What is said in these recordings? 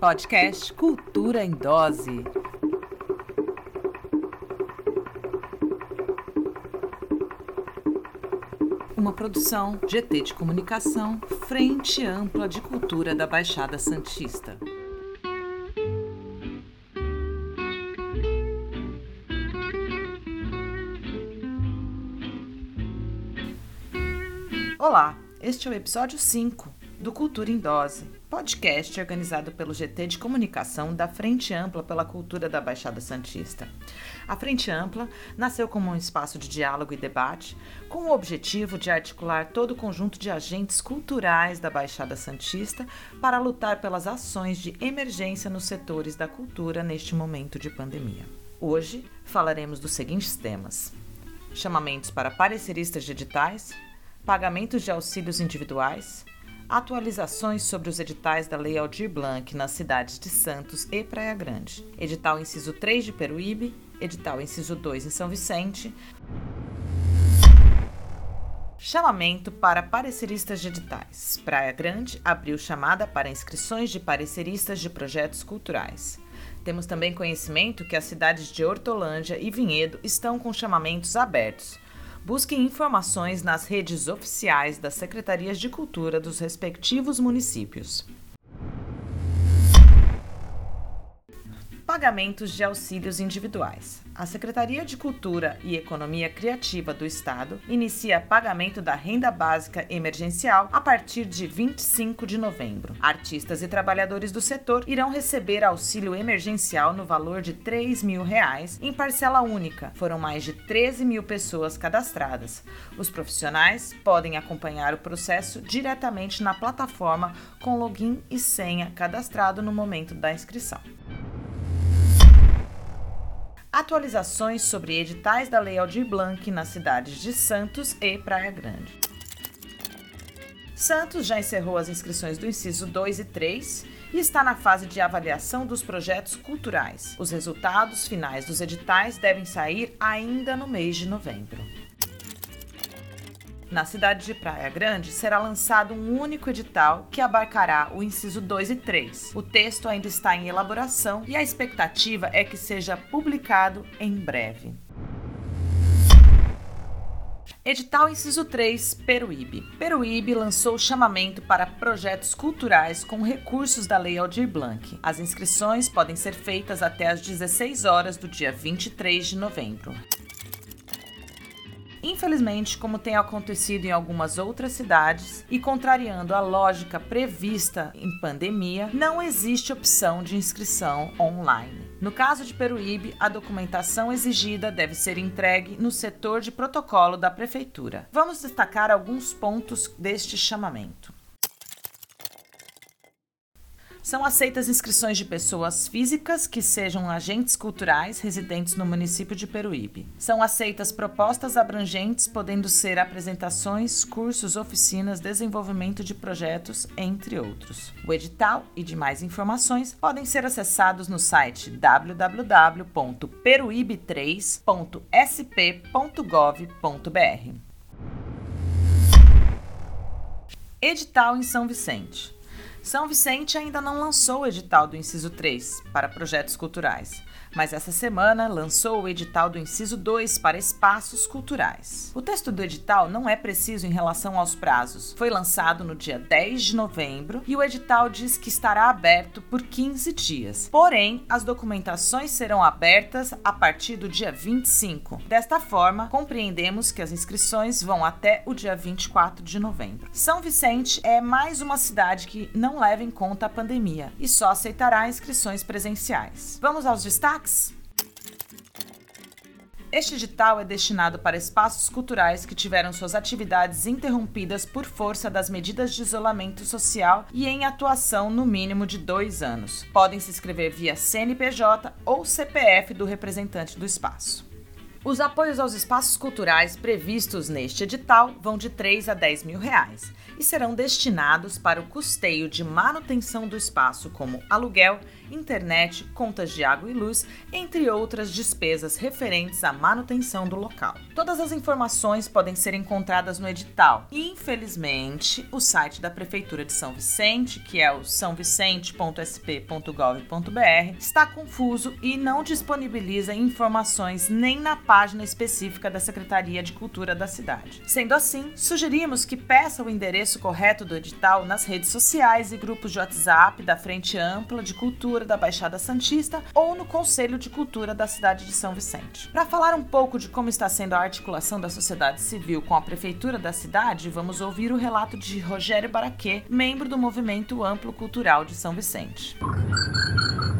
Podcast Cultura em Dose. Uma produção GT de Comunicação, Frente Ampla de Cultura da Baixada Santista. Olá, este é o episódio 5 do Cultura em Dose, podcast organizado pelo GT de Comunicação da Frente Ampla pela Cultura da Baixada Santista. A Frente Ampla nasceu como um espaço de diálogo e debate, com o objetivo de articular todo o conjunto de agentes culturais da Baixada Santista para lutar pelas ações de emergência nos setores da cultura neste momento de pandemia. Hoje falaremos dos seguintes temas: chamamentos para pareceristas de editais, pagamentos de auxílios individuais, atualizações sobre os editais da Lei Aldir Blanc nas cidades de Santos e Praia Grande, edital inciso 3 de Peruíbe, edital inciso 2 em São Vicente, Chamamento para pareceristas de editais. Praia Grande abriu chamada para inscrições de pareceristas de projetos culturais. Temos também conhecimento que as cidades de Hortolândia e Vinhedo estão com chamamentos abertos. Busque informações nas redes oficiais das secretarias de cultura dos respectivos municípios. Pagamentos de auxílios individuais. A Secretaria de Cultura e Economia Criativa do Estado inicia pagamento da renda básica emergencial a partir de 25 de novembro. Artistas e trabalhadores do setor irão receber auxílio emergencial no valor de 3 mil reais em parcela única. Foram mais de 13 mil pessoas cadastradas. Os profissionais podem acompanhar o processo diretamente na plataforma com login e senha cadastrado no momento da inscrição. Atualizações sobre editais da Lei Aldir Blanc nas cidades de Santos e Praia Grande. Santos já encerrou as inscrições do inciso 2 e 3 e está na fase de avaliação dos projetos culturais. Os resultados finais dos editais devem sair ainda no mês de novembro. Na cidade de Praia Grande será lançado um único edital que abarcará o inciso 2 e 3. O texto ainda está em elaboração e a expectativa é que seja publicado em breve. Edital Inciso 3, Peruíbe. Peruíbe lançou chamamento para projetos culturais com recursos da Lei Aldir Blanc. As inscrições podem ser feitas até às 16 horas do dia 23 de novembro. Infelizmente, como tem acontecido em algumas outras cidades e contrariando a lógica prevista em pandemia, não existe opção de inscrição online. No caso de Peruíbe, a documentação exigida deve ser entregue no setor de protocolo da prefeitura. Vamos destacar alguns pontos deste chamamento. São aceitas inscrições de pessoas físicas que sejam agentes culturais residentes no município de Peruíbe. São aceitas propostas abrangentes, podendo ser apresentações, cursos, oficinas, desenvolvimento de projetos, entre outros. O edital e demais informações podem ser acessados no site www.peruíbe3.sp.gov.br. Edital em São Vicente. São Vicente ainda não lançou o edital do inciso 3 para projetos culturais, mas essa semana lançou o edital do inciso 2 para espaços culturais. O texto do edital não é preciso em relação aos prazos. Foi lançado no dia 10 de novembro e o edital diz que estará aberto por 15 dias. Porém, as documentações serão abertas a partir do dia 25. Desta forma, compreendemos que as inscrições vão até o dia 24 de novembro. São Vicente é mais uma cidade que não leva em conta a pandemia e só aceitará inscrições presenciais. Vamos aos destaques? Este edital é destinado para espaços culturais que tiveram suas atividades interrompidas por força das medidas de isolamento social e em atuação no mínimo de dois anos. Podem se inscrever via CNPJ ou CPF do representante do espaço. Os apoios aos espaços culturais previstos neste edital vão de 3 a 10 mil reais e serão destinados para o custeio de manutenção do espaço, como aluguel, internet, contas de água e luz, entre outras despesas referentes à manutenção do local. Todas as informações podem ser encontradas no edital. Infelizmente, o site da Prefeitura de São Vicente, que é o sãovicente.sp.gov.br, está confuso e não disponibiliza informações nem na página específica da Secretaria de Cultura da cidade. Sendo assim, sugerimos que peça o endereço correto do edital nas redes sociais e grupos de WhatsApp da Frente Ampla de Cultura da Baixada Santista ou no Conselho de Cultura da cidade de São Vicente. Para falar um pouco de como está sendo a articulação da sociedade civil com a prefeitura da cidade, vamos ouvir o relato de Rogério Baraquê, membro do Movimento Amplo Cultural de São Vicente.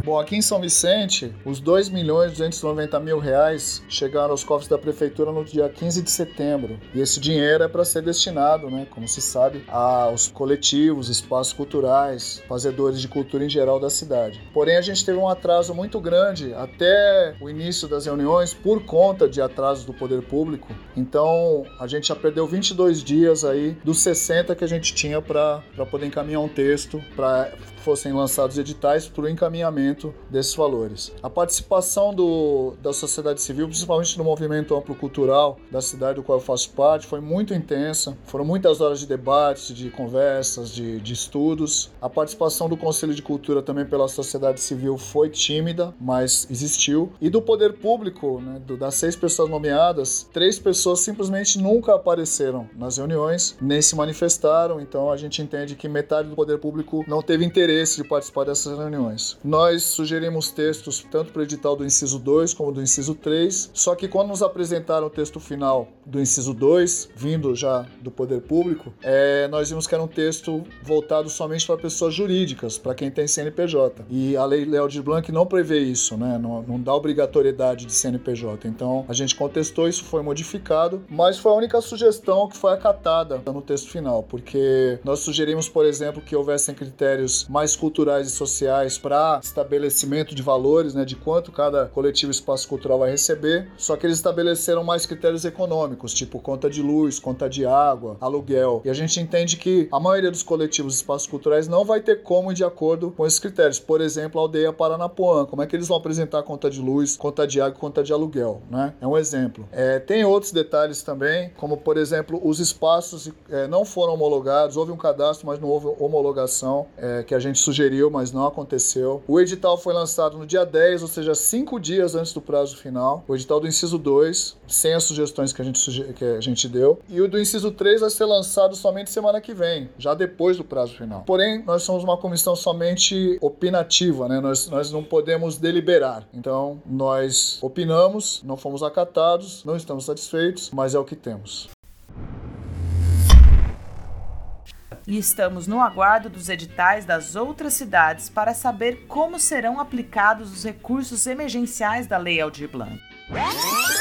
Bom, aqui em São Vicente, os 2 milhões e 290 mil reais chegaram aos cofres da prefeitura no dia 15 de setembro. E esse dinheiro é para ser destinado, né, como se sabe, aos coletivos, espaços culturais, fazedores de cultura em geral da cidade. Porém, a gente teve um atraso muito grande até o início das reuniões por conta de atrasos do poder público. Então, a gente já perdeu 22 dias aí dos 60 que a gente tinha para poder encaminhar um texto para fossem lançados editais para o encaminhamento desses valores. A participação do, da sociedade civil, principalmente no movimento amplo cultural da cidade do qual eu faço parte, foi muito intensa. Foram muitas horas de debates, de conversas, de, de estudos. A participação do Conselho de Cultura também pela sociedade civil foi tímida, mas existiu. E do poder público, né, das seis pessoas nomeadas, três pessoas simplesmente nunca apareceram nas reuniões, nem se manifestaram. Então a gente entende que metade do poder público não teve interesse interesse de participar dessas reuniões. Nós sugerimos textos tanto para o edital do inciso 2 como do inciso 3, só que quando nos apresentaram o texto final do inciso 2, vindo já do poder público, é, nós vimos que era um texto voltado somente para pessoas jurídicas, para quem tem CNPJ. E a lei Léo de Blanc não prevê isso, né? não, não dá obrigatoriedade de CNPJ. Então a gente contestou, isso foi modificado, mas foi a única sugestão que foi acatada no texto final, porque nós sugerimos, por exemplo, que houvessem critérios mais culturais e sociais para estabelecimento de valores, né, de quanto cada coletivo espaço cultural vai receber. Só que eles estabeleceram mais critérios econômicos, tipo conta de luz, conta de água, aluguel. E a gente entende que a maioria dos coletivos espaços culturais não vai ter como ir de acordo com esses critérios. Por exemplo, a aldeia Paranapuã, como é que eles vão apresentar conta de luz, conta de água, conta de aluguel, né? É um exemplo. É, tem outros detalhes também, como por exemplo, os espaços é, não foram homologados, houve um cadastro, mas não houve homologação, é, que a gente sugeriu, mas não aconteceu. O edital foi lançado no dia 10, ou seja, cinco dias antes do prazo final. O edital do inciso 2, sem as sugestões que a gente, que a gente deu. E o do inciso 3 vai ser lançado somente semana que vem, já depois do prazo final. Porém, nós somos uma comissão somente opinativa, né? Nós, nós não podemos deliberar. Então, nós opinamos, não fomos acatados, não estamos satisfeitos, mas é o que temos. e estamos no aguardo dos editais das outras cidades para saber como serão aplicados os recursos emergenciais da Lei Aldir Blanc. Música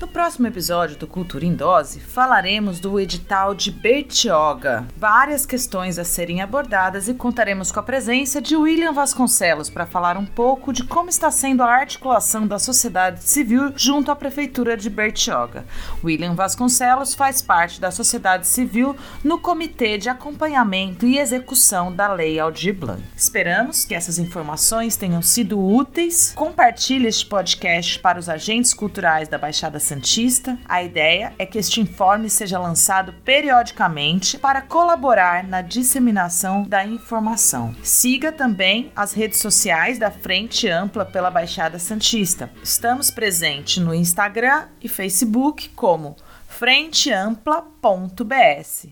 no próximo episódio do Cultura em Dose, falaremos do edital de Bertioga, várias questões a serem abordadas e contaremos com a presença de William Vasconcelos para falar um pouco de como está sendo a articulação da sociedade civil junto à prefeitura de Bertioga. William Vasconcelos faz parte da sociedade civil no Comitê de Acompanhamento e Execução da Lei Aldir Blanc. Esperamos que essas informações tenham sido úteis. Compartilhe este podcast para os agentes culturais da Baixada Santista, a ideia é que este informe seja lançado periodicamente para colaborar na disseminação da informação. Siga também as redes sociais da Frente Ampla pela Baixada Santista. Estamos presentes no Instagram e Facebook como frenteampla.bs.